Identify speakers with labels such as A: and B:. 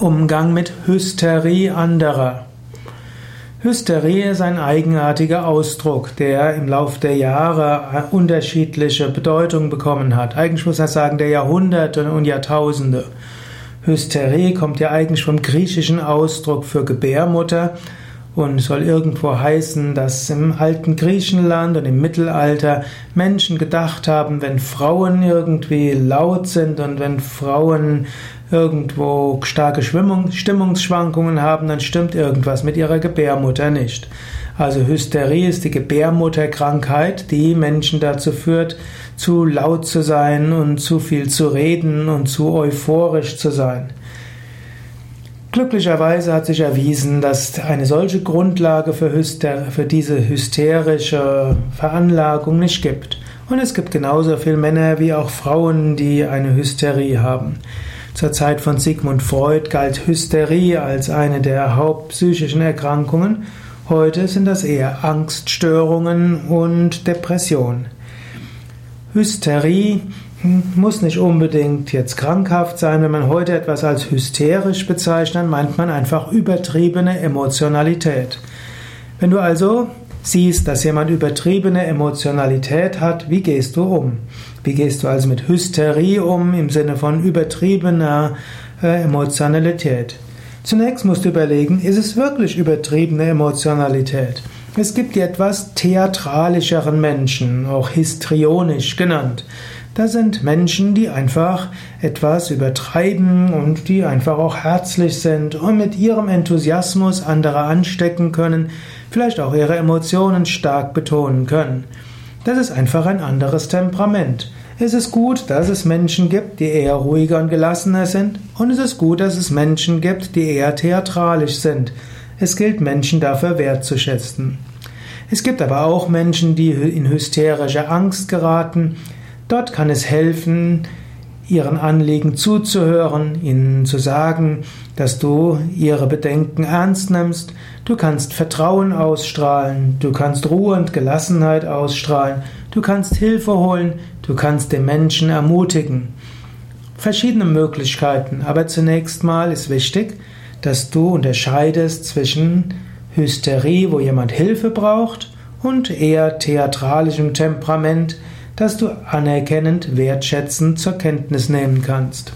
A: Umgang mit Hysterie anderer. Hysterie ist ein eigenartiger Ausdruck, der im Lauf der Jahre unterschiedliche Bedeutung bekommen hat. Eigentlich muss man sagen, der Jahrhunderte und Jahrtausende. Hysterie kommt ja eigentlich vom griechischen Ausdruck für Gebärmutter und soll irgendwo heißen, dass im alten Griechenland und im Mittelalter Menschen gedacht haben, wenn Frauen irgendwie laut sind und wenn Frauen irgendwo starke Stimmungsschwankungen haben, dann stimmt irgendwas mit ihrer Gebärmutter nicht. Also Hysterie ist die Gebärmutterkrankheit, die Menschen dazu führt, zu laut zu sein und zu viel zu reden und zu euphorisch zu sein. Glücklicherweise hat sich erwiesen, dass eine solche Grundlage für, Hyster für diese hysterische Veranlagung nicht gibt. Und es gibt genauso viele Männer wie auch Frauen, die eine Hysterie haben. Zur Zeit von Sigmund Freud galt Hysterie als eine der hauptpsychischen Erkrankungen. Heute sind das eher Angststörungen und Depression. Hysterie muss nicht unbedingt jetzt krankhaft sein. Wenn man heute etwas als hysterisch bezeichnet, meint man einfach übertriebene Emotionalität. Wenn du also siehst, dass jemand übertriebene Emotionalität hat, wie gehst du um? Wie gehst du also mit Hysterie um im Sinne von übertriebener äh, Emotionalität? Zunächst musst du überlegen, ist es wirklich übertriebene Emotionalität? Es gibt die etwas theatralischeren Menschen, auch histrionisch genannt. Da sind Menschen, die einfach etwas übertreiben und die einfach auch herzlich sind und mit ihrem Enthusiasmus andere anstecken können, vielleicht auch ihre Emotionen stark betonen können. Das ist einfach ein anderes Temperament. Es ist gut, dass es Menschen gibt, die eher ruhiger und gelassener sind, und es ist gut, dass es Menschen gibt, die eher theatralisch sind. Es gilt, Menschen dafür wertzuschätzen. Es gibt aber auch Menschen, die in hysterische Angst geraten, Dort kann es helfen, ihren Anliegen zuzuhören, ihnen zu sagen, dass du ihre Bedenken ernst nimmst, du kannst Vertrauen ausstrahlen, du kannst Ruhe und Gelassenheit ausstrahlen, du kannst Hilfe holen, du kannst den Menschen ermutigen. Verschiedene Möglichkeiten, aber zunächst mal ist wichtig, dass du unterscheidest zwischen Hysterie, wo jemand Hilfe braucht, und eher theatralischem Temperament, das du anerkennend, wertschätzend zur Kenntnis nehmen kannst.